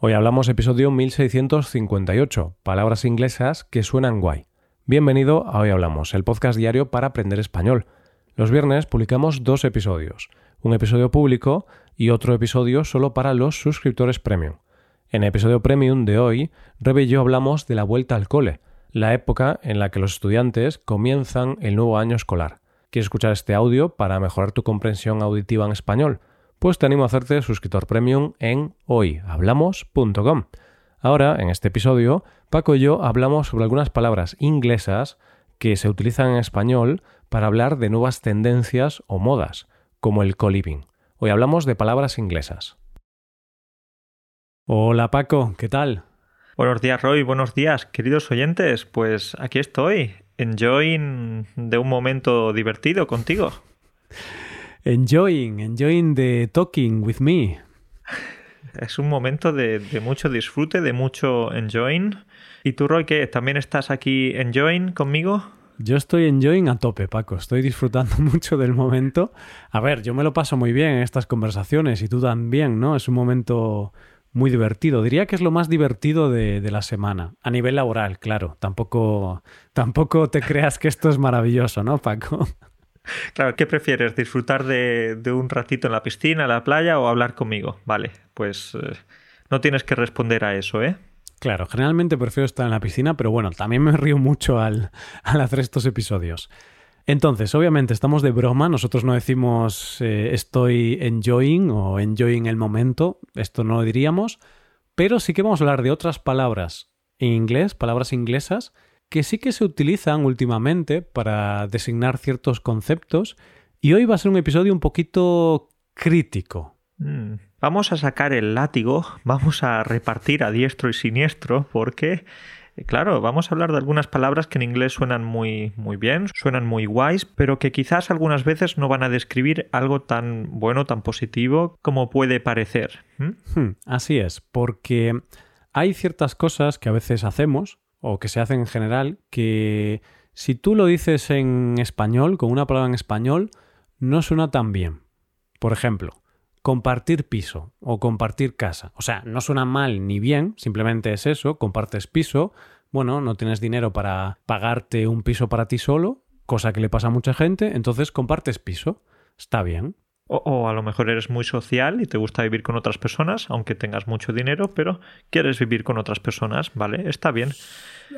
Hoy hablamos episodio 1658, palabras inglesas que suenan guay. Bienvenido a Hoy Hablamos, el podcast diario para aprender español. Los viernes publicamos dos episodios, un episodio público y otro episodio solo para los suscriptores premium. En el episodio premium de hoy, Rebe y yo hablamos de la vuelta al cole, la época en la que los estudiantes comienzan el nuevo año escolar. ¿Quieres escuchar este audio para mejorar tu comprensión auditiva en español? Pues te animo a hacerte suscriptor premium en hoyhablamos.com. Ahora, en este episodio, Paco y yo hablamos sobre algunas palabras inglesas que se utilizan en español para hablar de nuevas tendencias o modas, como el co-living. Hoy hablamos de palabras inglesas. Hola Paco, ¿qué tal? Buenos días Roy, buenos días queridos oyentes. Pues aquí estoy, enjoying de un momento divertido contigo. Enjoying, enjoying the talking with me. Es un momento de, mucho disfrute, de mucho enjoying. ¿Y tú, Roy, qué? ¿También estás aquí enjoying conmigo? Yo estoy enjoying a tope, Paco. Estoy disfrutando mucho del momento. A ver, yo me lo paso muy bien en estas conversaciones y tú también, ¿no? Es un momento muy divertido. Diría que es lo más divertido de, la semana. A nivel laboral, claro. Tampoco, tampoco te creas que esto es maravilloso, ¿no, Paco? Claro, ¿qué prefieres? ¿Disfrutar de, un ratito en la piscina, en la playa o hablar conmigo? Vale, pues eh, no tienes que responder a eso, ¿eh? Claro, generalmente prefiero estar en la piscina, pero bueno, también me río mucho al, al hacer estos episodios. Entonces, obviamente estamos de broma, nosotros no decimos eh, estoy enjoying o enjoying el momento, esto no lo diríamos, pero sí que vamos a hablar de otras palabras en inglés, palabras inglesas, que sí que se utilizan últimamente para designar ciertos conceptos y hoy va a ser un episodio un poquito crítico. Mm, vamos a sacar el látigo, vamos a repartir a diestro y siniestro porque eh, claro, vamos a hablar de algunas palabras que en inglés suenan muy, muy bien, suenan muy guays, pero que quizás algunas veces no van a describir algo tan bueno, tan positivo como puede parecer. Hmm, así es, porque hay ciertas cosas que a veces hacemos, o que se hacen en general, que si tú lo dices en español, con una palabra en español, no suena tan bien. Por ejemplo, compartir piso o compartir casa. O sea, no suena mal ni bien, simplemente es eso, compartes piso, bueno, no tienes dinero para pagarte un piso para ti solo, cosa que le pasa a mucha gente, entonces compartes piso. Está bien. O, a lo mejor eres muy social y te gusta vivir con otras personas, aunque tengas mucho dinero, pero quieres vivir con otras personas, ¿vale? Está bien.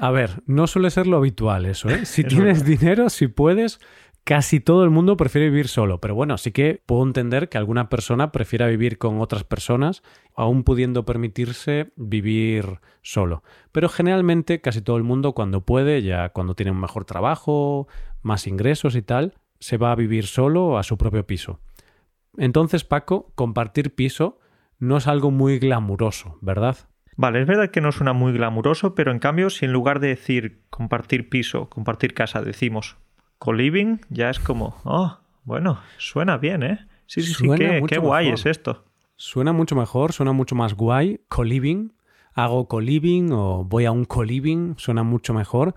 A ver, no suele ser lo habitual eso, ¿eh? Si tienes dinero, si puedes, casi todo el mundo prefiere vivir solo, pero bueno, sí que puedo entender que alguna persona prefiera vivir con otras personas, aún pudiendo permitirse vivir solo. Pero generalmente casi todo el mundo cuando puede, ya cuando tiene un mejor trabajo, más ingresos y tal, se va a vivir solo a su propio piso. Entonces, Paco, compartir piso no es algo muy glamuroso, ¿verdad? Vale, es verdad que no suena muy glamuroso, pero en cambio, si en lugar de decir compartir piso, compartir casa, decimos co-living ya es como, oh, bueno, suena bien, ¿eh? Sí, sí, sí, qué, guay es esto. Suena mucho mejor, suena mucho más guay. Co-living, hago co-living o voy a un co-living, suena mucho mejor.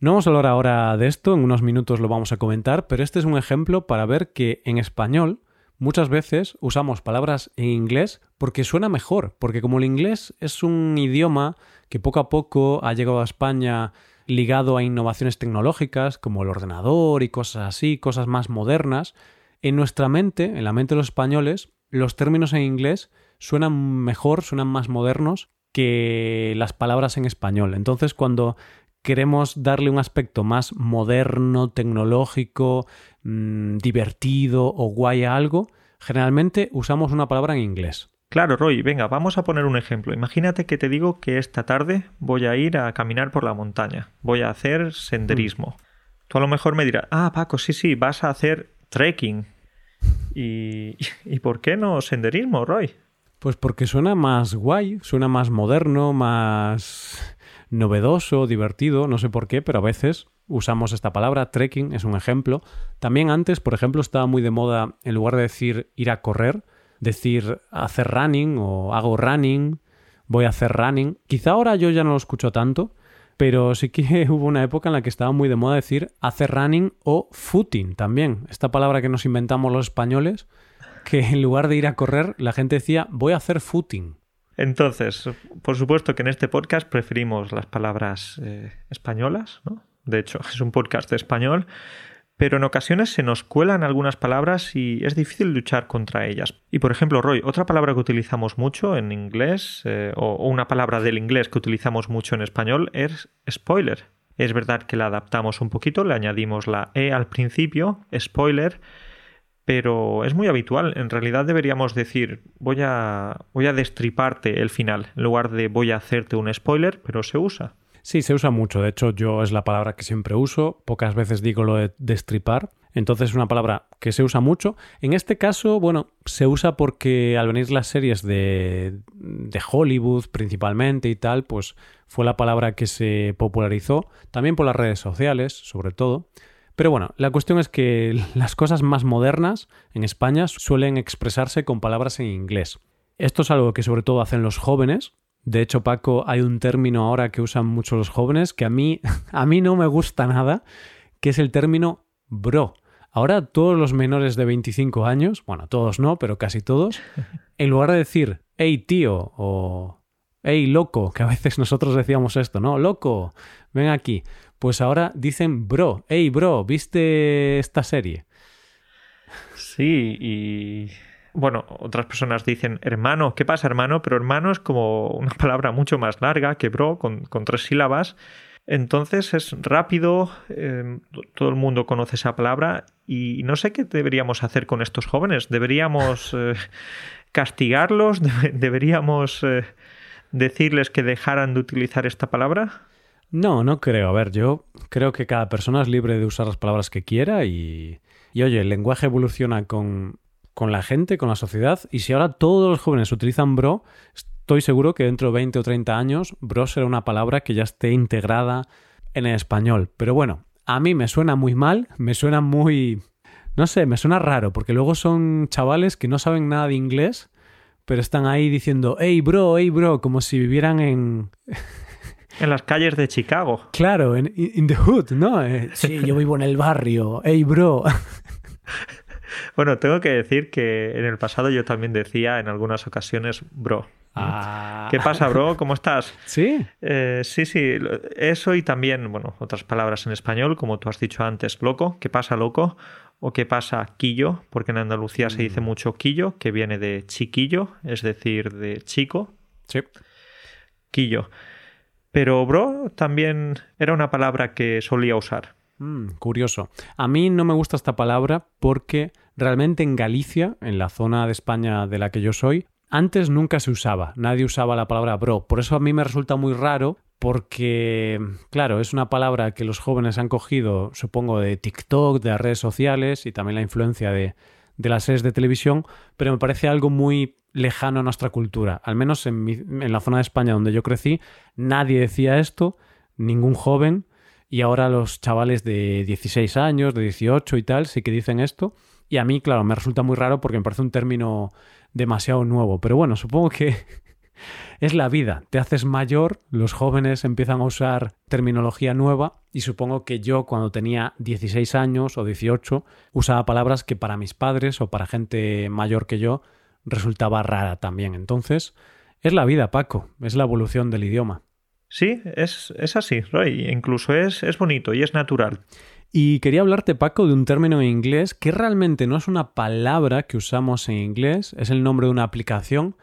No vamos a hablar ahora de esto, en unos minutos lo vamos a comentar, pero este es un ejemplo para ver que en español muchas veces usamos palabras en inglés porque suena mejor, porque como el inglés es un idioma que poco a poco ha llegado a España ligado a innovaciones tecnológicas como el ordenador y cosas así, cosas más modernas, en nuestra mente, en la mente de los españoles, los términos en inglés suenan mejor, suenan más modernos que las palabras en español. Entonces, cuando queremos darle un aspecto más moderno, tecnológico, mm, divertido o guay a algo, generalmente usamos una palabra en inglés. Claro, Roy, venga, vamos a poner un ejemplo. Imagínate que te digo que esta tarde voy a ir a caminar por la montaña, voy a hacer senderismo. Tú a lo mejor me dirás, ah, Paco, sí, sí, vas a hacer trekking. ¿Y, ¿Y por qué no senderismo, Roy? Pues porque suena más guay, suena más moderno, más novedoso, divertido, no sé por qué, pero a veces usamos esta palabra, trekking es un ejemplo. También antes, por ejemplo, estaba muy de moda, en lugar de decir ir a correr, decir hacer running o hago running, voy a hacer running. Quizá ahora yo ya no lo escucho tanto, pero sí que hubo una época en la que estaba muy de moda decir hacer running o footing también. Esta palabra que nos inventamos los españoles, que en lugar de ir a correr, la gente decía voy a hacer footing. Entonces, por supuesto que en este podcast preferimos las palabras eh, españolas, ¿no? De hecho, es un podcast de español, pero en ocasiones se nos cuelan algunas palabras y es difícil luchar contra ellas. Y por ejemplo, Roy, otra palabra que utilizamos mucho en inglés, eh, o, una palabra del inglés que utilizamos mucho en español, es spoiler. Es verdad que la adaptamos un poquito, le añadimos la E al principio, spoiler, pero es muy habitual. En realidad deberíamos decir voy a, voy a destriparte el final, en lugar de voy a hacerte un spoiler, pero se usa. Sí, se usa mucho. De hecho, yo es la palabra que siempre uso. Pocas veces digo lo de destripar. Entonces es una palabra que se usa mucho. En este caso, bueno, se usa porque al venir las series de, de Hollywood principalmente y tal, pues fue la palabra que se popularizó. También por las redes sociales, sobre todo. Pero bueno, la cuestión es que las cosas más modernas en España suelen expresarse con palabras en inglés. Esto es algo que sobre todo hacen los jóvenes, de hecho, Paco, hay un término ahora que usan mucho los jóvenes que a mí, a mí no me gusta nada, que es el término bro. Ahora todos los menores de 25 años, bueno, todos no, pero casi todos, en lugar de decir, hey tío o hey loco, que a veces nosotros decíamos esto, ¿no? Loco, ven aquí. Pues ahora dicen bro, hey bro, ¿viste esta serie? Sí, y bueno, otras personas dicen hermano, ¿qué pasa hermano? Pero hermano es como una palabra mucho más larga que bro, con, tres sílabas. Entonces es rápido, em, todo el mundo conoce esa palabra y no sé qué deberíamos hacer con estos jóvenes. ¿Deberíamos eh, castigarlos? ¿Deberíamos eh, decirles que dejaran de utilizar esta palabra? No, no creo. A ver, yo creo que cada persona es libre de usar las palabras que quiera y, y oye, el lenguaje evoluciona con con la gente, con la sociedad. Y si ahora todos los jóvenes utilizan bro, estoy seguro que dentro de 20 o 30 años bro será una palabra que ya esté integrada en el español. Pero bueno, a mí me suena muy mal, me suena muy... No sé, me suena raro, porque luego son chavales que no saben nada de inglés, pero están ahí diciendo, hey bro, hey bro, como si vivieran en... En las calles de Chicago. Claro, en in the hood, ¿no? Eh, sí, yo vivo en el barrio. Hey, bro. Bueno, tengo que decir que en el pasado yo también decía en algunas ocasiones, bro. Ah. ¿Qué pasa, bro? ¿Cómo estás? Sí. Eh, sí, sí. Eso y también, bueno, otras palabras en español, como tú has dicho antes, loco. ¿Qué pasa, loco? O qué pasa, quillo, porque en Andalucía se dice mm. mucho quillo, que viene de chiquillo, es decir, de chico. Sí. Quillo. Pero bro también era una palabra que solía usar. Mm, curioso. A mí no me gusta esta palabra porque realmente en Galicia, en la zona de España de la que yo soy, antes nunca se usaba, nadie usaba la palabra bro. Por eso a mí me resulta muy raro porque, claro, es una palabra que los jóvenes han cogido, supongo, de TikTok, de las redes sociales y también la influencia de, de las series de televisión, pero me parece algo muy lejano a nuestra cultura. Al menos en, en la zona de España donde yo crecí, nadie decía esto, ningún joven, y ahora los chavales de 16 años, de 18 y tal, sí que dicen esto. Y a mí, claro, me resulta muy raro porque me parece un término demasiado nuevo. Pero bueno, supongo que es la vida. Te haces mayor, los jóvenes empiezan a usar terminología nueva y supongo que yo cuando tenía 16 años o 18 usaba palabras que para mis padres o para gente mayor que yo resultaba rara también. Entonces, es la vida, Paco, es la evolución del idioma. Sí, es, así, Roy. Incluso es, es bonito y es natural. Y quería hablarte, Paco, de un término en inglés que realmente no es una palabra que usamos en inglés, es el nombre de una aplicación,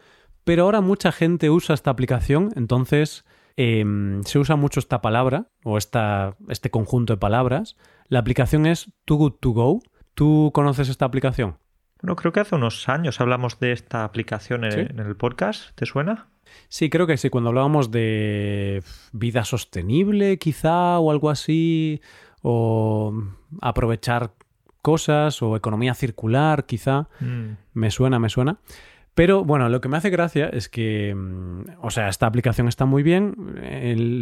pero ahora mucha gente usa esta aplicación, entonces em, se usa mucho esta palabra o esta, este conjunto de palabras. La aplicación es Too Good To Go. ¿Tú conoces esta aplicación? Bueno, creo que hace unos años hablamos de esta aplicación en el podcast. ¿Te suena? Sí, creo que sí. Cuando hablábamos de vida sostenible, quizá, o algo así, o aprovechar cosas, o economía circular, quizá, mm. me suena, me suena. Pero bueno, lo que me hace gracia es que, mm, o sea, esta aplicación está muy bien.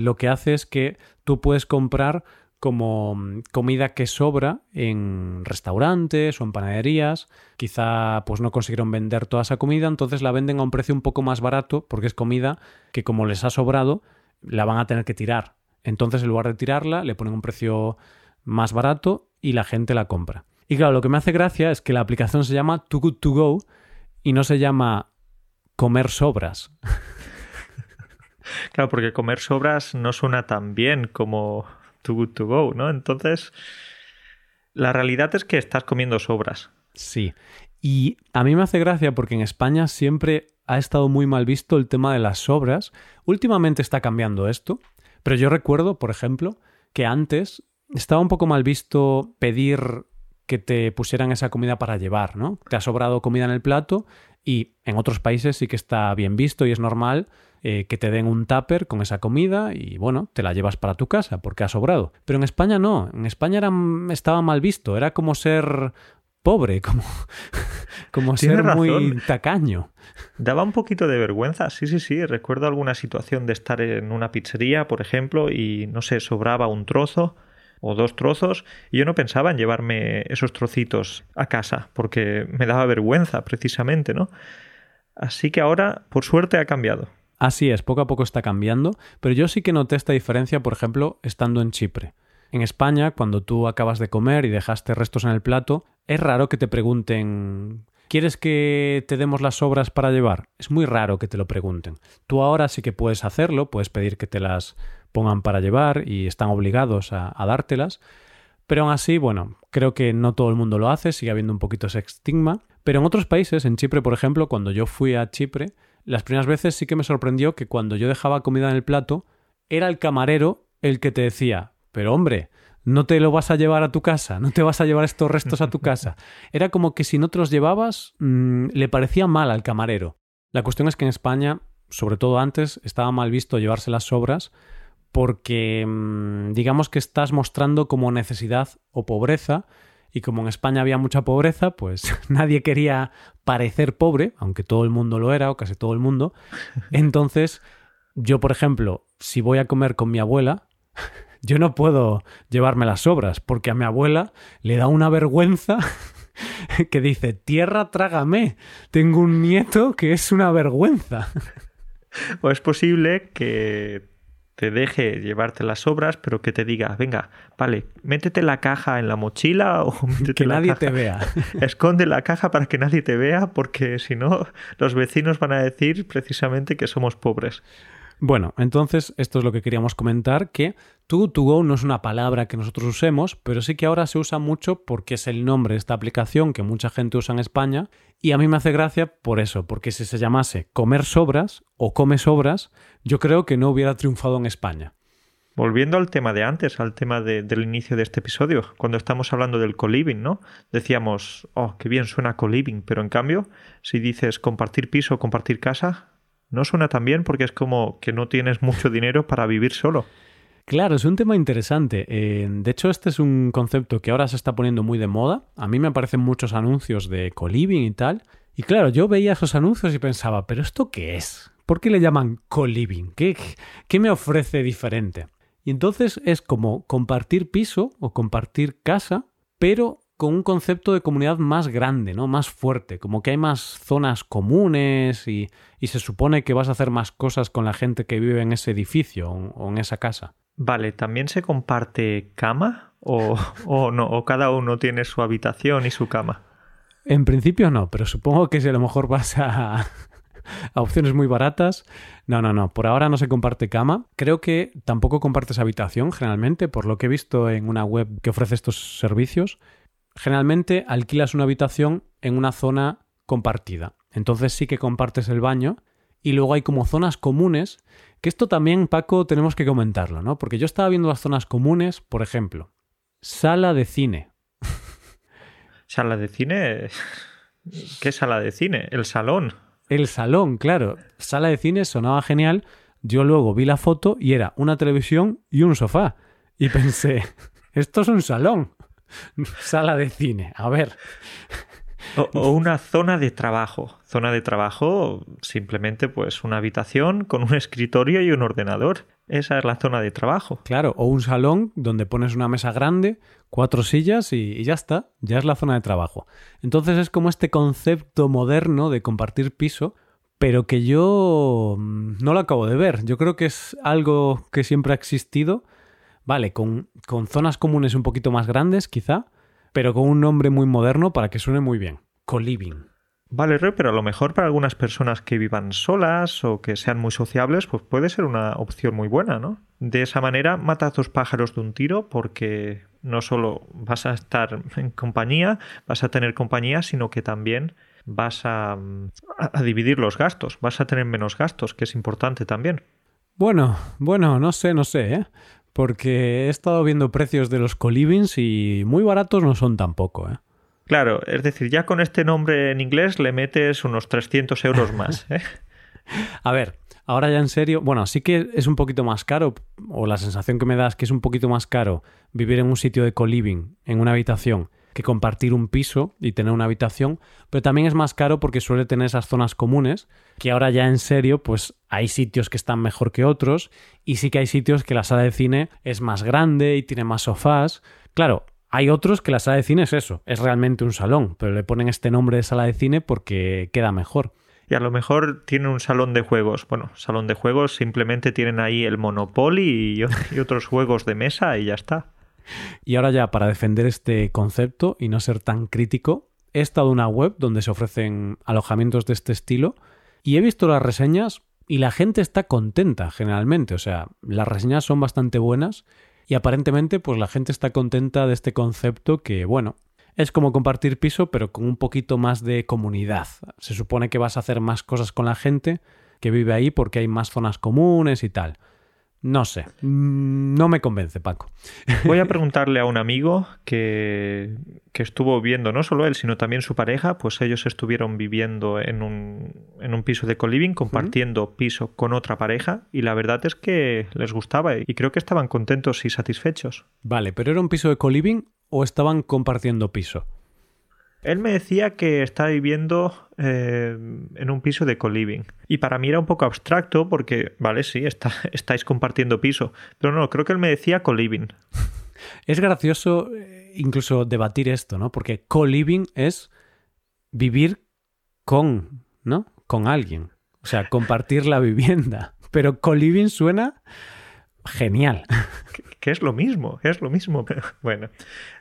lo que hace es que tú puedes comprar como comida que sobra en restaurantes o en panaderías. Quizá pues no consiguieron vender toda esa comida, entonces la venden a un precio un poco más barato porque es comida que como les ha sobrado la van a tener que tirar. Entonces en lugar de tirarla le ponen un precio más barato y la gente la compra. Y claro, lo que me hace gracia es que la aplicación se llama Too Good To Go y no se llama comer sobras. Claro, porque comer sobras no suena tan bien como too good to go, ¿no? Entonces, la realidad es que estás comiendo sobras. Sí. Y a mí me hace gracia porque en España siempre ha estado muy mal visto el tema de las sobras. Últimamente está cambiando esto, pero yo recuerdo, por ejemplo, que antes estaba un poco mal visto pedir que te pusieran esa comida para llevar, ¿no? Te ha sobrado comida en el plato y en otros países sí que está bien visto y es normal eh, que te den un tupper con esa comida y bueno, te la llevas para tu casa porque ha sobrado. Pero en España no, en España era, estaba mal visto, era como ser pobre, como, como ser muy tacaño. Daba un poquito de vergüenza, sí, sí, sí. Recuerdo alguna situación de estar en una pizzería, por ejemplo, y no sé, sobraba un trozo o dos trozos y yo no pensaba en llevarme esos trocitos a casa porque me daba vergüenza precisamente, ¿no? Así que ahora, por suerte, ha cambiado. Así es, poco a poco está cambiando, pero yo sí que noté esta diferencia, por ejemplo, estando en Chipre. En España, cuando tú acabas de comer y dejaste restos en el plato, es raro que te pregunten ¿Quieres que te demos las sobras para llevar? Es muy raro que te lo pregunten. Tú ahora sí que puedes hacerlo, puedes pedir que te las pongan para llevar y están obligados a, dártelas. Pero aún así, bueno, creo que no todo el mundo lo hace, sigue habiendo un poquito ese estigma. Pero en otros países, en Chipre, por ejemplo, cuando yo fui a Chipre, las primeras veces sí que me sorprendió que cuando yo dejaba comida en el plato, era el camarero el que te decía, pero hombre, no te lo vas a llevar a tu casa, no te vas a llevar estos restos a tu casa. Era como que si no te los llevabas, mm, le parecía mal al camarero. La cuestión es que en España, sobre todo antes, estaba mal visto llevarse las sobras porque mm, digamos que estás mostrando como necesidad o pobreza y como en España había mucha pobreza, pues nadie quería parecer pobre, aunque todo el mundo lo era o casi todo el mundo. Entonces, yo, por ejemplo, si voy a comer con mi abuela, yo no puedo llevarme las sobras, porque a mi abuela le da una vergüenza que dice, tierra trágame, tengo un nieto que es una vergüenza. O es posible que te deje llevarte las sobras, pero que te diga, venga, vale, métete la caja en la mochila o métete que nadie te vea. Esconde la caja para que nadie te vea, porque si no, los vecinos van a decir precisamente que somos pobres. Bueno, entonces esto es lo que queríamos comentar, que to to go no es una palabra que nosotros usemos, pero sí que ahora se usa mucho porque es el nombre de esta aplicación que mucha gente usa en España y a mí me hace gracia por eso, porque si se llamase comer sobras o come sobras, yo creo que no hubiera triunfado en España. Volviendo al tema de antes, al tema del inicio de este episodio, cuando estamos hablando del co-living, ¿no? Decíamos, oh, qué bien suena co-living, pero en cambio, si dices compartir piso o compartir casa, no suena tan bien porque es como que no tienes mucho dinero para vivir solo. Claro, es un tema interesante. Eh, de hecho, este es un concepto que ahora se está poniendo muy de moda. A mí me aparecen muchos anuncios de co-living y tal. Y claro, yo veía esos anuncios y pensaba, ¿pero esto qué es? ¿Por qué le llaman co-living? ¿Qué, ¿Qué me ofrece diferente? Y entonces es como compartir piso o compartir casa, pero con un concepto de comunidad más grande, ¿no? Más fuerte, como que hay más zonas comunes y, se supone que vas a hacer más cosas con la gente que vive en ese edificio o, en esa casa. Vale, ¿también se comparte cama o, o no? ¿O cada uno tiene su habitación y su cama? En principio no, pero supongo que si a lo mejor vas a, a opciones muy baratas. No, no, no. Por ahora no se comparte cama. Creo que tampoco compartes habitación generalmente, por lo que he visto en una web que ofrece estos servicios generalmente alquilas una habitación en una zona compartida. Entonces sí que compartes el baño y luego hay como zonas comunes, que esto también, Paco, tenemos que comentarlo, ¿no? Porque yo estaba viendo las zonas comunes, por ejemplo, sala de cine. ¿Sala de cine? ¿Qué sala de cine? El salón. El salón, claro. Sala de cine sonaba genial. Yo luego vi la foto y era una televisión y un sofá. Y pensé, esto es un salón. Sala de cine, a ver. O, una zona de trabajo. Zona de trabajo, simplemente pues una habitación con un escritorio y un ordenador. Esa es la zona de trabajo. Claro, o un salón donde pones una mesa grande, cuatro sillas y, y, ya está, ya es la zona de trabajo. Entonces es como este concepto moderno de compartir piso, pero que yo mm, no lo acabo de ver. Yo creo que es algo que siempre ha existido Vale, con, zonas comunes un poquito más grandes, quizá, pero con un nombre muy moderno para que suene muy bien. Co-living. Vale, Roy, pero a lo mejor para algunas personas que vivan solas o que sean muy sociables, pues puede ser una opción muy buena, ¿no? De esa manera matas dos pájaros de un tiro porque no solo vas a estar en compañía, vas a tener compañía, sino que también vas a, a, dividir los gastos, vas a tener menos gastos, que es importante también. Bueno, bueno, no sé, no sé, ¿eh? Porque he estado viendo precios de los colivings y muy baratos no son tampoco, ¿eh? Claro, es decir, ya con este nombre en inglés le metes unos 300 euros más. ¿eh? A ver, ahora ya en serio, bueno, sí que es un poquito más caro, o la sensación que me da es que es un poquito más caro vivir en un sitio de co-living, en una habitación, que compartir un piso y tener una habitación, pero también es más caro porque suele tener esas zonas comunes, que ahora ya en serio, pues hay sitios que están mejor que otros, y sí que hay sitios que la sala de cine es más grande y tiene más sofás. Claro, hay otros que la sala de cine es eso, es realmente un salón, pero le ponen este nombre de sala de cine porque queda mejor. Y a lo mejor tienen un salón de juegos. Bueno, salón de juegos simplemente tienen ahí el Monopoly y, otros juegos de mesa y ya está. Y ahora ya para defender este concepto y no ser tan crítico, he estado en una web donde se ofrecen alojamientos de este estilo y he visto las reseñas y la gente está contenta generalmente. O sea, las reseñas son bastante buenas y aparentemente pues la gente está contenta de este concepto que, bueno, es como compartir piso pero con un poquito más de comunidad. Se supone que vas a hacer más cosas con la gente que vive ahí porque hay más zonas comunes y tal. No sé, mm, no me convence, Paco. Voy a preguntarle a un amigo que, que, estuvo viendo, no solo él, sino también su pareja, pues ellos estuvieron viviendo en un, en un piso de co-living, compartiendo piso con otra pareja, y la verdad es que les gustaba y creo que estaban contentos y satisfechos. Vale, pero ¿era un piso de co-living o estaban compartiendo piso? Él me decía que está viviendo eh, en un piso de co-living. Y para mí era un poco abstracto porque, vale, sí, está, estáis compartiendo piso. Pero no, creo que él me decía co-living. Es gracioso eh, incluso debatir esto, ¿no? Porque co-living es vivir con, ¿no? Con alguien. O sea, compartir la vivienda. Pero co-living suena genial. Que, es lo mismo, es lo mismo. bueno,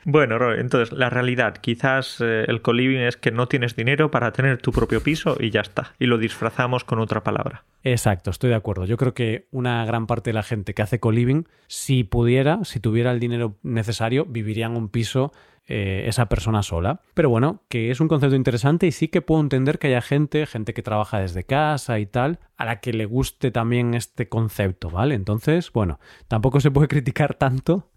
bueno, entonces la realidad, quizás eh, el co-living es que no tienes dinero para tener tu propio piso y ya está. Y lo disfrazamos con otra palabra. Exacto, estoy de acuerdo. Yo creo que una gran parte de la gente que hace co-living, si pudiera, si tuviera el dinero necesario, viviría en un piso eh, esa persona sola. Pero bueno, que es un concepto interesante y sí que puedo entender que haya gente, gente que trabaja desde casa y tal, a la que le guste también este concepto, ¿vale? Entonces, bueno, tampoco se puede criticar tanto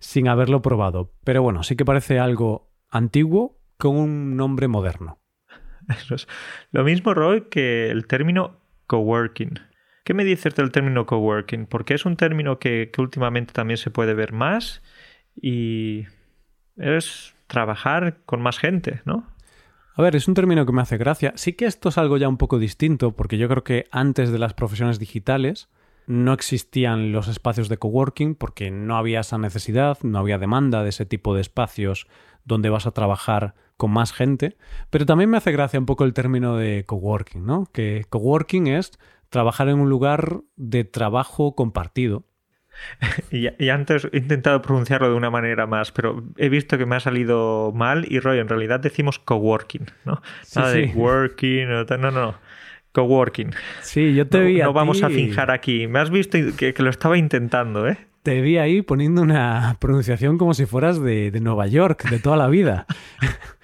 sin haberlo probado. Pero bueno, sí que parece algo antiguo con un nombre moderno. lo mismo, Roy, que el término coworking. ¿Qué me dices del término coworking? Porque es un término que últimamente también se puede ver más y es trabajar con más gente, ¿no? A ver, es un término que me hace gracia. Sí que esto es algo ya un poco distinto, porque yo creo que antes de las profesiones digitales no existían los espacios de coworking, porque no había esa necesidad, no había demanda de ese tipo de espacios donde vas a trabajar con más gente. Pero también me hace gracia un poco el término de coworking, ¿no? Que coworking es trabajar en un lugar de trabajo compartido. Y, antes he intentado pronunciarlo de una manera más, pero he visto que me ha salido mal y Roy, en realidad decimos coworking, ¿no? Nada de working, no, no, coworking. Sí, yo te no, vi No vamos a finjar aquí. Me has visto que, lo estaba intentando, ¿eh? Te vi ahí poniendo una pronunciación como si fueras de, de Nueva York, de toda la vida.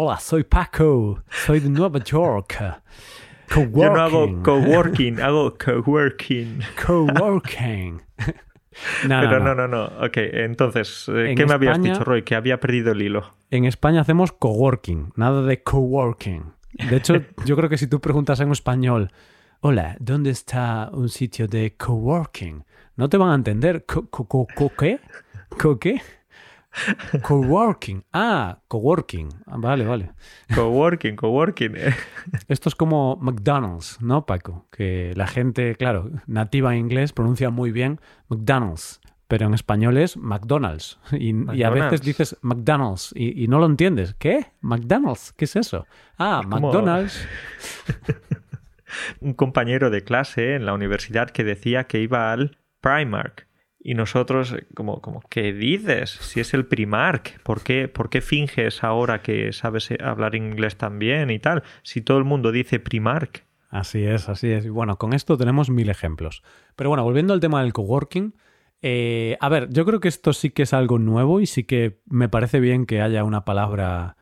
Hola, soy Paco, soy de Nueva York. Yo no hago coworking, hago coworking. Coworking. no, Pero no, no, no. Ok, entonces, eh, ¿qué me habías dicho, Roy? Que había perdido el hilo. En España hacemos coworking, nada de coworking. De hecho, yo creo que si tú preguntas en español, hola, ¿dónde está un sitio de coworking? No te van a entender. ¿Co, co, co qué? ¿Co qué? Coworking. Ah, coworking. Ah, vale, vale. Coworking, coworking. Esto es como McDonald's, ¿no, Paco? Que la gente, claro, nativa en inglés pronuncia muy bien McDonald's, pero en español es McDonald's. Y, a veces dices McDonald's y, no lo entiendes. ¿Qué? ¿McDonald's? ¿Qué es eso? Ah, McDonald's. Un compañero de clase en la universidad que decía que iba al Primark Y nosotros, como, como, ¿qué dices? Si es el Primark, ¿por qué, ¿por qué finges ahora que sabes hablar inglés también y tal? Si todo el mundo dice Primark. Así es, así es. Y bueno, con esto tenemos mil ejemplos. Pero bueno, volviendo al tema del coworking, eh, a ver, yo creo que esto sí que es algo nuevo y sí que me parece bien que haya una palabra,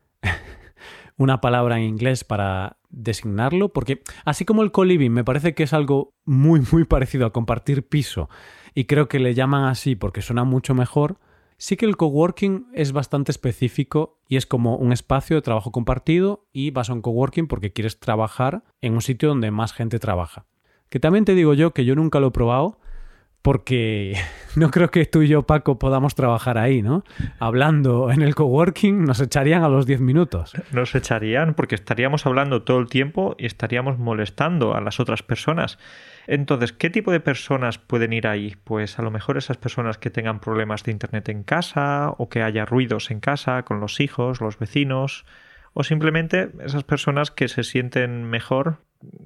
una palabra en inglés para designarlo, porque así como el co-living me parece que es algo muy, muy parecido a compartir piso y creo que le llaman así porque suena mucho mejor, Sí que el coworking es bastante específico y es como un espacio de trabajo compartido y vas a un coworking porque quieres trabajar en un sitio donde más gente trabaja. Que también te digo yo que yo nunca lo he probado porque no creo que tú y yo, Paco, podamos trabajar ahí, ¿no? Hablando en el coworking nos echarían a los 10 minutos. Nos echarían porque estaríamos hablando todo el tiempo y estaríamos molestando a las otras personas. Entonces, ¿qué tipo de personas pueden ir ahí? Pues a lo mejor esas personas que tengan problemas de Internet en casa o que haya ruidos en casa con los hijos, los vecinos, o simplemente esas personas que se sienten mejor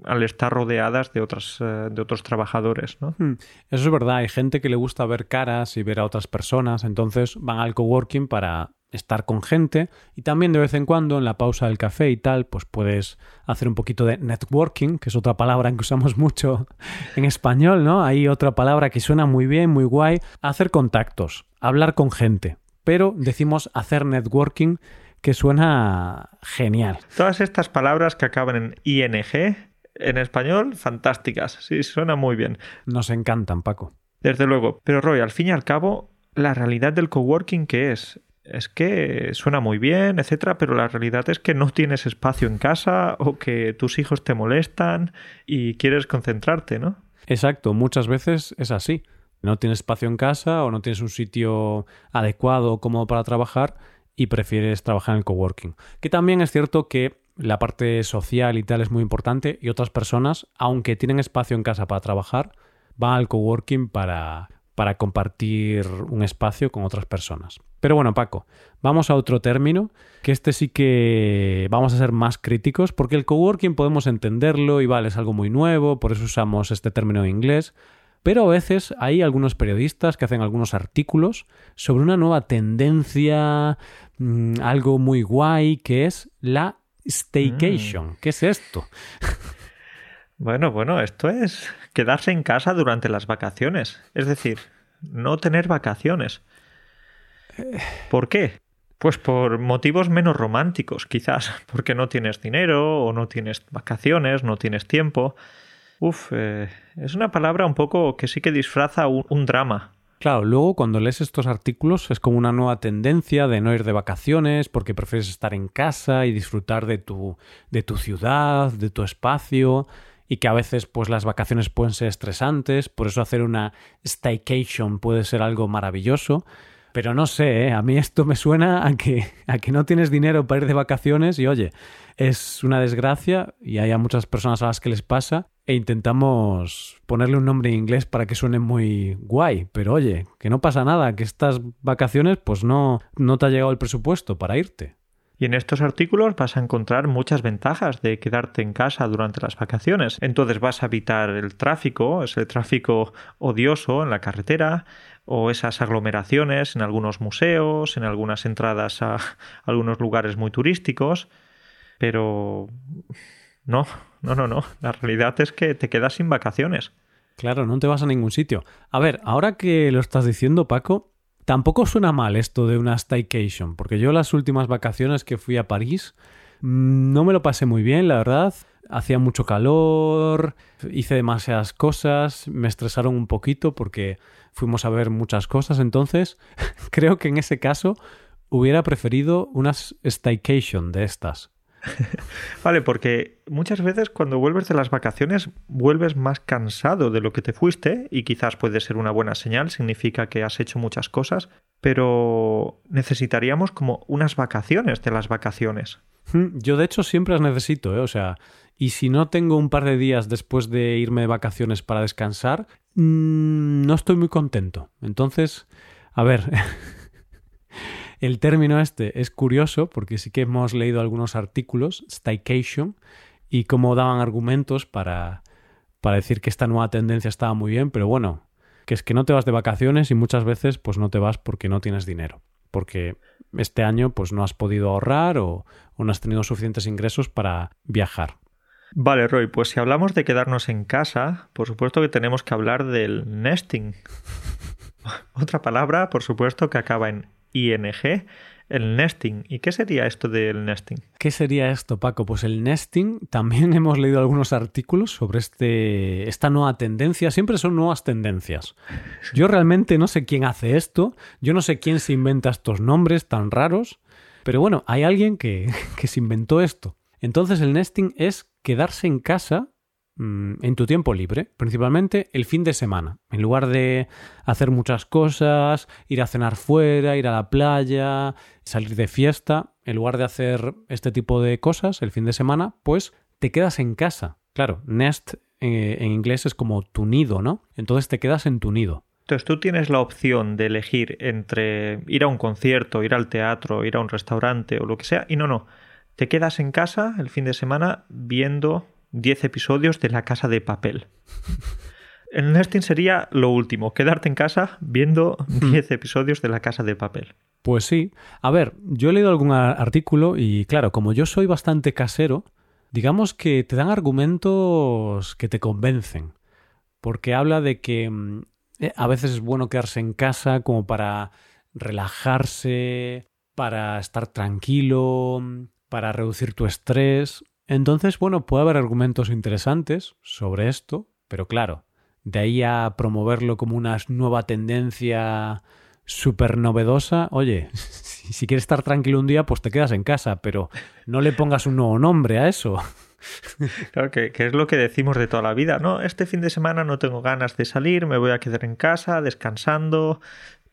al estar rodeadas de, otras, eh, de otros trabajadores. ¿no? Hmm. Eso es verdad, hay gente que le gusta ver caras y ver a otras personas, entonces van al coworking para estar con gente y también de vez en cuando en la pausa del café y tal, pues puedes hacer un poquito de networking, que es otra palabra que usamos mucho en español, ¿no? Hay otra palabra que suena muy bien, muy guay, hacer contactos, hablar con gente, pero decimos hacer networking que suena genial. Todas estas palabras que acaban en ing en español, fantásticas, sí, suena muy bien. Nos encantan, Paco. Desde luego, pero Roy, al fin y al cabo, la realidad del coworking que es es que suena muy bien, etcétera, pero la realidad es que no tienes espacio en casa o que tus hijos te molestan y quieres concentrarte, ¿no? Exacto, muchas veces es así. No tienes espacio en casa o no tienes un sitio adecuado o cómodo para trabajar y prefieres trabajar en el coworking. Que también es cierto que la parte social y tal es muy importante y otras personas, aunque tienen espacio en casa para trabajar, van al coworking para para compartir un espacio con otras personas. Pero bueno, Paco, vamos a otro término, que este sí que vamos a ser más críticos, porque el coworking podemos entenderlo y vale, es algo muy nuevo, por eso usamos este término en inglés, pero a veces hay algunos periodistas que hacen algunos artículos sobre una nueva tendencia, mm, algo muy guay, que es la staycation. Mm. ¿Qué es esto? Bueno, bueno, esto es quedarse en casa durante las vacaciones. Es decir, no tener vacaciones. ¿Por qué? Pues por motivos menos románticos, quizás, porque no tienes dinero o no tienes vacaciones, no tienes tiempo. Uf, eh, es una palabra un poco que sí que disfraza un, drama. Claro, luego cuando lees estos artículos es como una nueva tendencia de no ir de vacaciones porque prefieres estar en casa y disfrutar de tu, de tu ciudad, de tu espacio y que a veces pues las vacaciones pueden ser estresantes, por eso hacer una staycation puede ser algo maravilloso. Pero no sé, ¿eh? a mí esto me suena a que, a que no tienes dinero para ir de vacaciones y oye, es una desgracia y hay muchas personas a las que les pasa e intentamos ponerle un nombre en inglés para que suene muy guay, pero oye, que no pasa nada, que estas vacaciones pues no, no te ha llegado el presupuesto para irte. Y en estos artículos vas a encontrar muchas ventajas de quedarte en casa durante las vacaciones. Entonces vas a evitar el tráfico, ese tráfico odioso en la carretera o esas aglomeraciones en algunos museos, en algunas entradas a algunos lugares muy turísticos. Pero no, no, no, no. La realidad es que te quedas sin vacaciones. Claro, no te vas a ningún sitio. A ver, ahora que lo estás diciendo, Paco, Tampoco suena mal esto de una staycation, porque yo las últimas vacaciones que fui a París mm, no me lo pasé muy bien, la verdad. Hacía mucho calor, hice demasiadas cosas, me estresaron un poquito porque fuimos a ver muchas cosas, entonces creo que en ese caso hubiera preferido una staycation de estas. vale, porque muchas veces cuando vuelves de las vacaciones vuelves más cansado de lo que te fuiste y quizás puede ser una buena señal, significa que has hecho muchas cosas, pero necesitaríamos como unas vacaciones de las vacaciones. Hmm, yo de hecho siempre las necesito, ¿eh? o sea, y si no tengo un par de días después de irme de vacaciones para descansar, mm, no estoy muy contento. Entonces, a ver, El término este es curioso porque sí que hemos leído algunos artículos, staycation, y cómo daban argumentos para, para decir que esta nueva tendencia estaba muy bien, pero bueno, que es que no te vas de vacaciones y muchas veces pues no te vas porque no tienes dinero, porque este año pues no has podido ahorrar o, no has tenido suficientes ingresos para viajar. Vale, Roy, pues si hablamos de quedarnos en casa, por supuesto que tenemos que hablar del nesting. Otra palabra, por supuesto, que acaba en ing, el nesting. ¿Y qué sería esto del nesting? ¿Qué sería esto, Paco? Pues el nesting, también hemos leído algunos artículos sobre este, esta nueva tendencia. Siempre son nuevas tendencias. Yo realmente no sé quién hace esto, yo no sé quién se inventa estos nombres tan raros, pero bueno, hay alguien que, que se inventó esto. Entonces el nesting es quedarse en casa Mm, en tu tiempo libre, principalmente el fin de semana. En lugar de hacer muchas cosas, ir a cenar fuera, ir a la playa, salir de fiesta, en lugar de hacer este tipo de cosas el fin de semana, pues te quedas en casa. Claro, nest eh, en inglés es como tu nido, ¿no? Entonces te quedas en tu nido. Entonces tú tienes la opción de elegir entre ir a un concierto, ir al teatro, ir a un restaurante o lo que sea, y no, no. Te quedas en casa el fin de semana viendo 10 episodios de La Casa de Papel. El nesting sería lo último, quedarte en casa viendo 10 hmm. episodios de La Casa de Papel. Pues sí. A ver, yo he leído algún artículo y claro, como yo soy bastante casero, digamos que te dan argumentos que te convencen. Porque habla de que mm, eh, a veces es bueno quedarse en casa como para relajarse, para estar tranquilo, para reducir tu estrés. Entonces, bueno, puede haber argumentos interesantes sobre esto, pero claro, de ahí a promoverlo como una nueva tendencia súper novedosa, oye, si, quieres estar tranquilo un día, pues te quedas en casa, pero no le pongas un nuevo nombre a eso. Claro, que, que, es lo que decimos de toda la vida, ¿no? Este fin de semana no tengo ganas de salir, me voy a quedar en casa, descansando.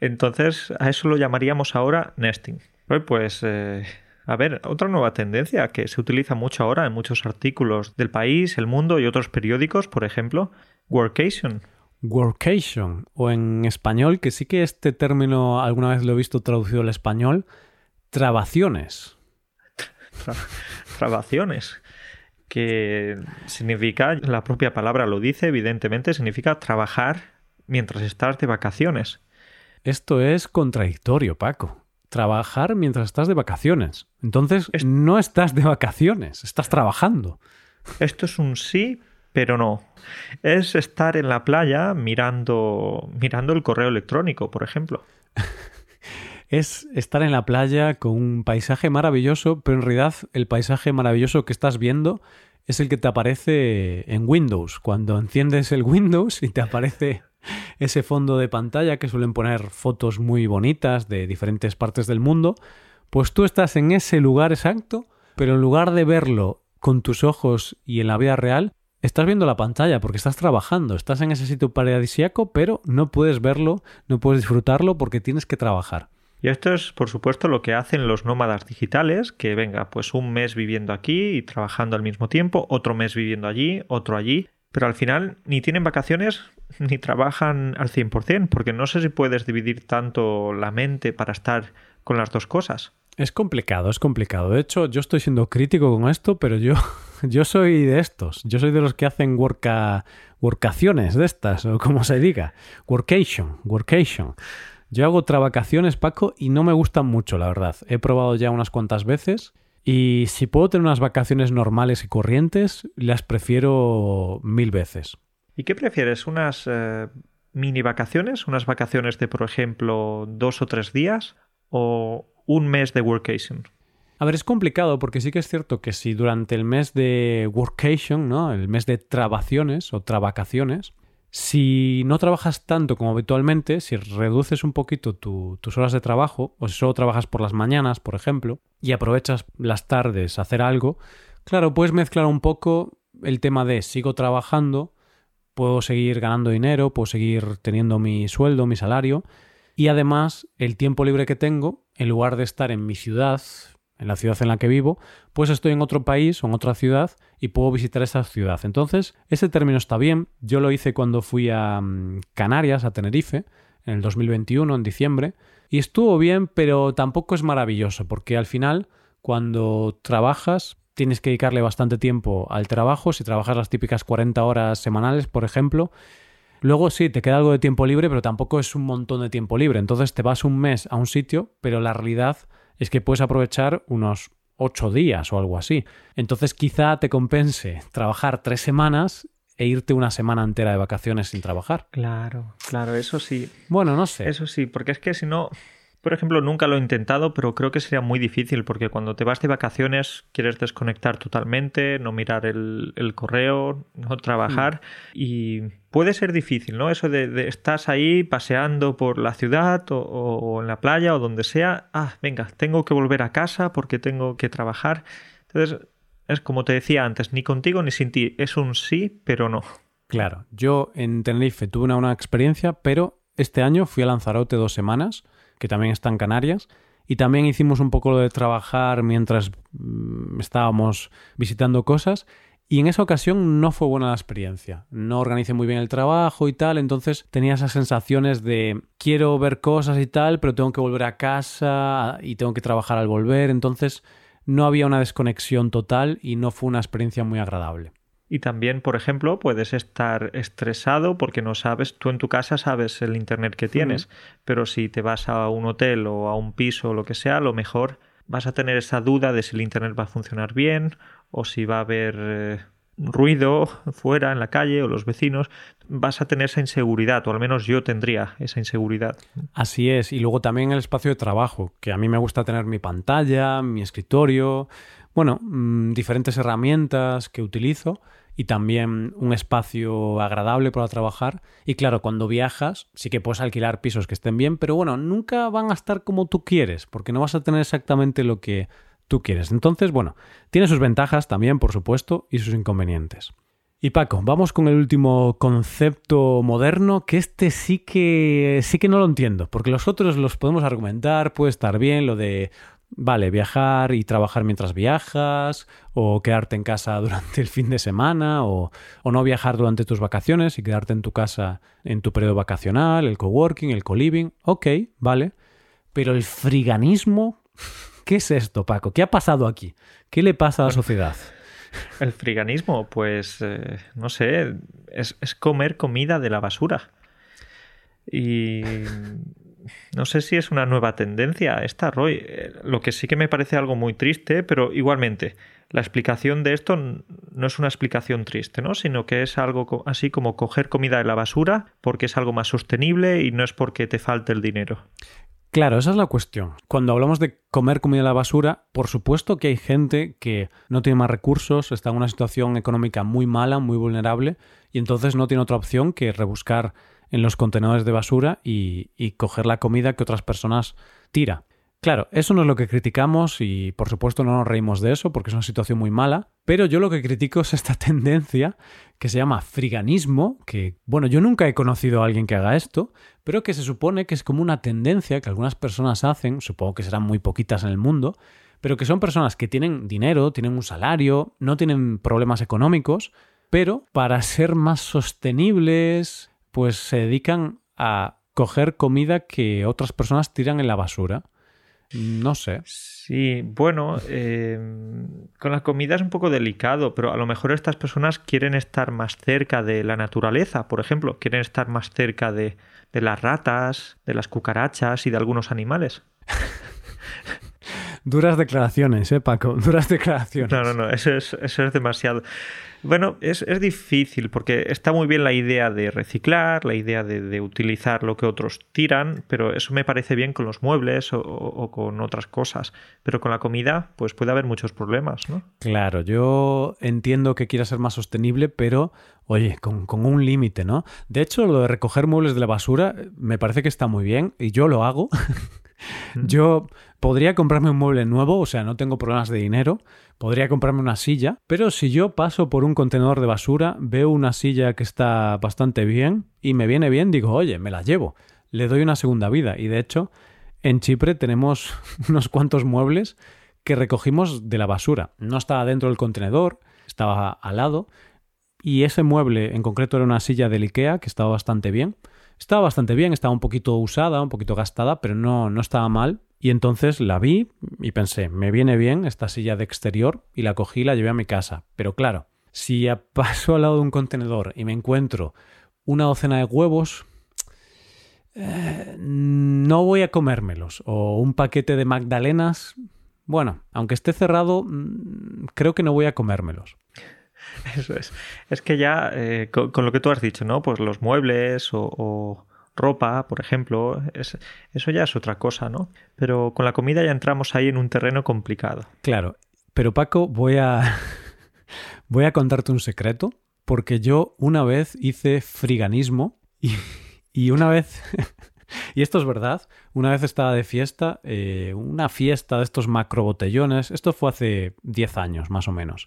Entonces, a eso lo llamaríamos ahora nesting. Pues eh, a ver, otra nueva tendencia que se utiliza mucho ahora en muchos artículos del país, el mundo y otros periódicos, por ejemplo, workation. Workation, o en español, que sí que este término alguna vez lo he visto traducido al español, trabaciones. trabaciones, que significa, la propia palabra lo dice, evidentemente, significa trabajar mientras estás de vacaciones. Esto es contradictorio, Paco trabajar mientras estás de vacaciones. Entonces, no estás de vacaciones, estás trabajando. Esto es un sí, pero no. Es estar en la playa mirando, mirando el correo electrónico, por ejemplo. es estar en la playa con un paisaje maravilloso, pero en realidad el paisaje maravilloso que estás viendo es el que te aparece en Windows. Cuando enciendes el Windows y te aparece ese fondo de pantalla que suelen poner fotos muy bonitas de diferentes partes del mundo, pues tú estás en ese lugar exacto, pero en lugar de verlo con tus ojos y en la vida real, estás viendo la pantalla porque estás trabajando, estás en ese sitio paradisíaco, pero no puedes verlo, no puedes disfrutarlo porque tienes que trabajar. Y esto es, por supuesto, lo que hacen los nómadas digitales, que venga, pues un mes viviendo aquí y trabajando al mismo tiempo, otro mes viviendo allí, otro allí, pero al final ni tienen vacaciones ni trabajan al 100%, porque no sé si puedes dividir tanto la mente para estar con las dos cosas. Es complicado, es complicado. De hecho, yo estoy siendo crítico con esto, pero yo, yo soy de estos. Yo soy de los que hacen worka, workaciones de estas, o como se diga. Workation, workation. Yo hago trabacaciones, Paco, y no me gustan mucho, la verdad. He probado ya unas cuantas veces y si puedo tener unas vacaciones normales y corrientes, las prefiero mil veces. ¿Y qué prefieres? ¿Unas eh, mini vacaciones? ¿Unas vacaciones de, por ejemplo, dos o tres días? ¿O un mes de workation? A ver, es complicado porque sí que es cierto que si durante el mes de workation, ¿no? El mes de trabaciones o trabacaciones, si no trabajas tanto como habitualmente, si reduces un poquito tus horas de trabajo, o si solo trabajas por las mañanas, por ejemplo, y aprovechas las tardes a hacer algo, claro, puedes mezclar un poco el tema de sigo trabajando, puedo seguir ganando dinero, puedo seguir teniendo mi sueldo, mi salario, y además el tiempo libre que tengo, en lugar de estar en mi ciudad, en la ciudad en la que vivo, pues estoy en otro país o en otra ciudad y puedo visitar esa ciudad. Entonces, ese término está bien. Yo lo hice cuando fui a mm, Canarias, a Tenerife, en el 2021, en diciembre, y estuvo bien, pero tampoco es maravilloso, porque al final, cuando trabajas, tienes que dedicarle bastante tiempo al trabajo. Si trabajas las típicas 40 horas semanales, por ejemplo, Luego sí, te queda algo de tiempo libre, pero tampoco es un montón de tiempo libre. Entonces te vas un mes a un sitio, pero la realidad es que puedes aprovechar unos ocho días o algo así. Entonces quizá te compense trabajar tres semanas e irte una semana entera de vacaciones sin trabajar. Claro, claro, eso sí. Bueno, no sé. Eso sí, porque es que si no, por ejemplo, nunca lo he intentado, pero creo que sería muy difícil porque cuando te vas de vacaciones quieres desconectar totalmente, no mirar el, correo, no trabajar mm. y puede ser difícil, ¿no? Eso de, estás ahí paseando por la ciudad o, en la playa o donde sea, ah, venga, tengo que volver a casa porque tengo que trabajar. Entonces, es como te decía antes, ni contigo ni sin ti, es un sí, pero no. Claro, yo en Tenerife tuve una, una experiencia, pero este año fui a Lanzarote dos semanas que también está en Canarias. Y también hicimos un poco de trabajar mientras mm, estábamos visitando cosas. Y en esa ocasión no fue buena la experiencia. No organicé muy bien el trabajo y tal, entonces tenía esas sensaciones de quiero ver cosas y tal, pero tengo que volver a casa y tengo que trabajar al volver. Entonces no había una desconexión total y no fue una experiencia muy agradable. Y también, por ejemplo, puedes estar estresado porque no sabes, tú en tu casa sabes el internet que tienes, pero si te vas a un hotel o a un piso o lo que sea, a lo mejor vas a tener esa duda de si el internet va a funcionar bien o si va a haber eh, ruido fuera en la calle o los vecinos, vas a tener esa inseguridad, o al menos yo tendría esa inseguridad. Así es, y luego también el espacio de trabajo, que a mí me gusta tener mi pantalla, mi escritorio, bueno, mm, diferentes herramientas que utilizo y también un espacio agradable para trabajar. Y claro, cuando viajas sí que puedes alquilar pisos que estén bien, pero bueno, nunca van a estar como tú quieres, porque no vas a tener exactamente lo que tú quieres. Entonces, bueno, tiene sus ventajas también, por supuesto, y sus inconvenientes. Y Paco, vamos con el último concepto moderno, que este sí que sí que no lo entiendo, porque los otros los podemos argumentar, puede estar bien, lo de Vale, viajar y trabajar mientras viajas, o quedarte en casa durante el fin de semana, o, no viajar durante tus vacaciones y quedarte en tu casa en tu periodo vacacional, el coworking, el co-living. Ok, vale. Pero el friganismo, ¿qué es esto, Paco? ¿Qué ha pasado aquí? ¿Qué le pasa a la sociedad? El friganismo, pues, eh, no sé, es, es comer comida de la basura. Y no sé si es una nueva tendencia esta, Roy. Eh, lo que sí que me parece algo muy triste, pero igualmente, la explicación de esto no es una explicación triste, ¿no? Sino que es algo así como coger comida de la basura porque es algo más sostenible y no es porque te falte el dinero. Claro, esa es la cuestión. Cuando hablamos de comer comida de la basura, por supuesto que hay gente que no tiene más recursos, está en una situación económica muy mala, muy vulnerable, y entonces no tiene otra opción que rebuscar en los contenedores de basura y, coger la comida que otras personas tira. Claro, eso no es lo que criticamos y por supuesto no nos reímos de eso porque es una situación muy mala, pero yo lo que critico es esta tendencia que se llama friganismo, que bueno, yo nunca he conocido a alguien que haga esto, pero que se supone que es como una tendencia que algunas personas hacen, supongo que serán muy poquitas en el mundo, pero que son personas que tienen dinero, tienen un salario, no tienen problemas económicos, pero para ser más sostenibles, pues se dedican a coger comida que otras personas tiran en la basura. No sé. Sí, bueno, eh, con la comida es un poco delicado, pero a lo mejor estas personas quieren estar más cerca de la naturaleza, por ejemplo, quieren estar más cerca de, de las ratas, de las cucarachas y de algunos animales. Duras declaraciones, ¿eh, Paco? Duras declaraciones. No, no, no, eso es, eso es demasiado. Bueno, es, es, difícil porque está muy bien la idea de reciclar, la idea de, utilizar lo que otros tiran, pero eso me parece bien con los muebles o, con otras cosas. Pero con la comida, pues puede haber muchos problemas, ¿no? Claro, yo entiendo que quiera ser más sostenible, pero oye, con, con un límite, ¿no? De hecho, lo de recoger muebles de la basura me parece que está muy bien y yo lo hago. Yo podría comprarme un mueble nuevo, o sea, no tengo problemas de dinero, podría comprarme una silla, pero si yo paso por un contenedor de basura, veo una silla que está bastante bien y me viene bien, digo, oye, me la llevo, le doy una segunda vida. Y de hecho, en Chipre tenemos unos cuantos muebles que recogimos de la basura. No estaba dentro del contenedor, estaba al lado, y ese mueble en concreto era una silla del IKEA que estaba bastante bien. Estaba bastante bien, estaba un poquito usada, un poquito gastada, pero no, no estaba mal. Y entonces la vi y pensé, me viene bien esta silla de exterior y la cogí y la llevé a mi casa. Pero claro, si paso al lado de un contenedor y me encuentro una docena de huevos, eh, no voy a comérmelos. O un paquete de magdalenas, bueno, aunque esté cerrado, mm, creo que no voy a comérmelos. Eso es. Es que ya, eh, con, lo que tú has dicho, ¿no? Pues los muebles o, ropa, por ejemplo, eso ya es otra cosa, ¿no? Pero con la comida ya entramos ahí en un terreno complicado. Claro, pero Paco, voy a, voy a contarte un secreto, porque yo una vez hice friganismo y, y una vez... Y esto es verdad. Una vez estaba de fiesta, eh, una fiesta de estos macro botellones. Esto fue hace 10 años, más o menos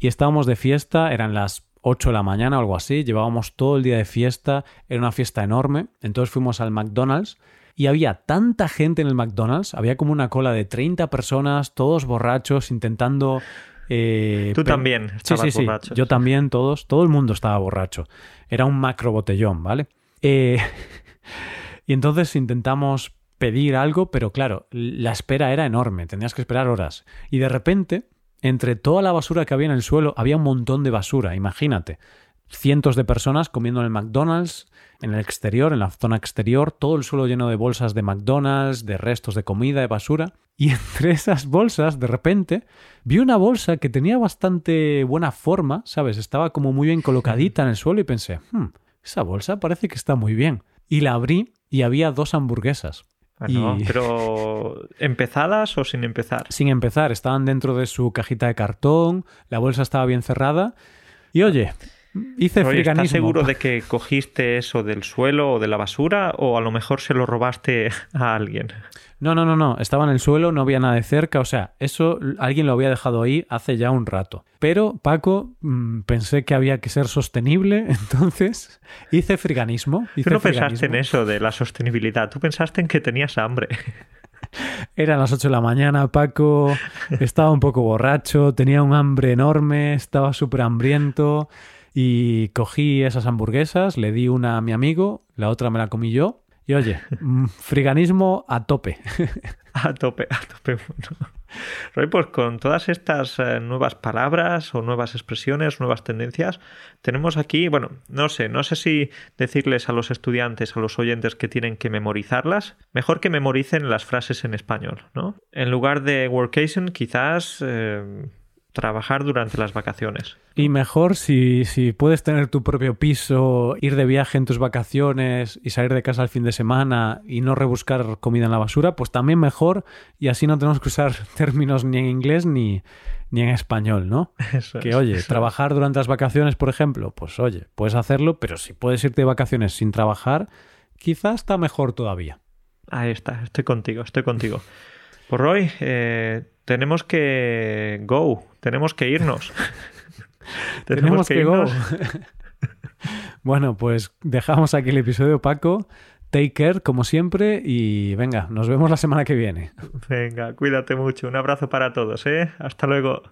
y estábamos de fiesta, eran las 8 de la mañana o algo así, llevábamos todo el día de fiesta, era una fiesta enorme, entonces fuimos al McDonald's y había tanta gente en el McDonald's, había como una cola de 30 personas, todos borrachos, intentando... Eh, Tú también estabas sí, sí, Yo también, todos, todo el mundo estaba borracho. Era un macro botellón, ¿vale? Eh, y entonces intentamos pedir algo, pero claro, la espera era enorme, tenías que esperar horas. Y de repente entre toda la basura que había en el suelo, había un montón de basura, imagínate. Cientos de personas comiendo en el McDonald's, en el exterior, en la zona exterior, todo el suelo lleno de bolsas de McDonald's, de restos de comida, de basura. Y entre esas bolsas, de repente, vi una bolsa que tenía bastante buena forma, ¿sabes? Estaba como muy bien colocadita en el suelo y pensé, hmm, esa bolsa parece que está muy bien. Y la abrí y había dos hamburguesas. Pero ¿empezadas o sin empezar? Sin empezar, estaban dentro de su cajita de cartón, la bolsa estaba bien cerrada. Y oye, hice Oye, ¿Estás seguro de que cogiste eso del suelo o de la basura o a lo mejor se lo robaste a alguien? No, no, no, no. Estaba en el suelo, no había nada de cerca. O sea, eso alguien lo había dejado ahí hace ya un rato. Pero, Paco, mm, pensé que había que ser sostenible, entonces hice friganismo. Tú no pensaste en eso de la sostenibilidad. Tú pensaste en que tenías hambre. Eran las 8 de la mañana, Paco. Estaba un poco borracho, tenía un hambre enorme, estaba súper hambriento. Y cogí esas hamburguesas, le di una a mi amigo, la otra me la comí yo y oye, mm, friganismo a tope. A tope, a tope. Roy, pues con todas estas eh, nuevas palabras o nuevas expresiones, nuevas tendencias, tenemos aquí, bueno, no sé, no sé si decirles a los estudiantes, a los oyentes que tienen que memorizarlas, mejor que memoricen las frases en español, ¿no? En lugar de workation, quizás eh, trabajar durante las vacaciones. Y mejor si, si puedes tener tu propio piso, ir de viaje en tus vacaciones y salir de casa el fin de semana y no rebuscar comida en la basura, pues también mejor y así no tenemos que usar términos ni en inglés ni, ni en español, ¿no? que oye, trabajar durante las vacaciones, por ejemplo, pues oye, puedes hacerlo, pero si puedes irte de vacaciones sin trabajar, quizás está mejor todavía. Ahí está, estoy contigo, estoy contigo. Pues Roy, eh, tenemos que go, tenemos que irnos. tenemos, que, irnos. bueno, pues dejamos aquí el episodio, Paco. Take care, como siempre, y venga, nos vemos la semana que viene. Venga, cuídate mucho. Un abrazo para todos, ¿eh? Hasta luego.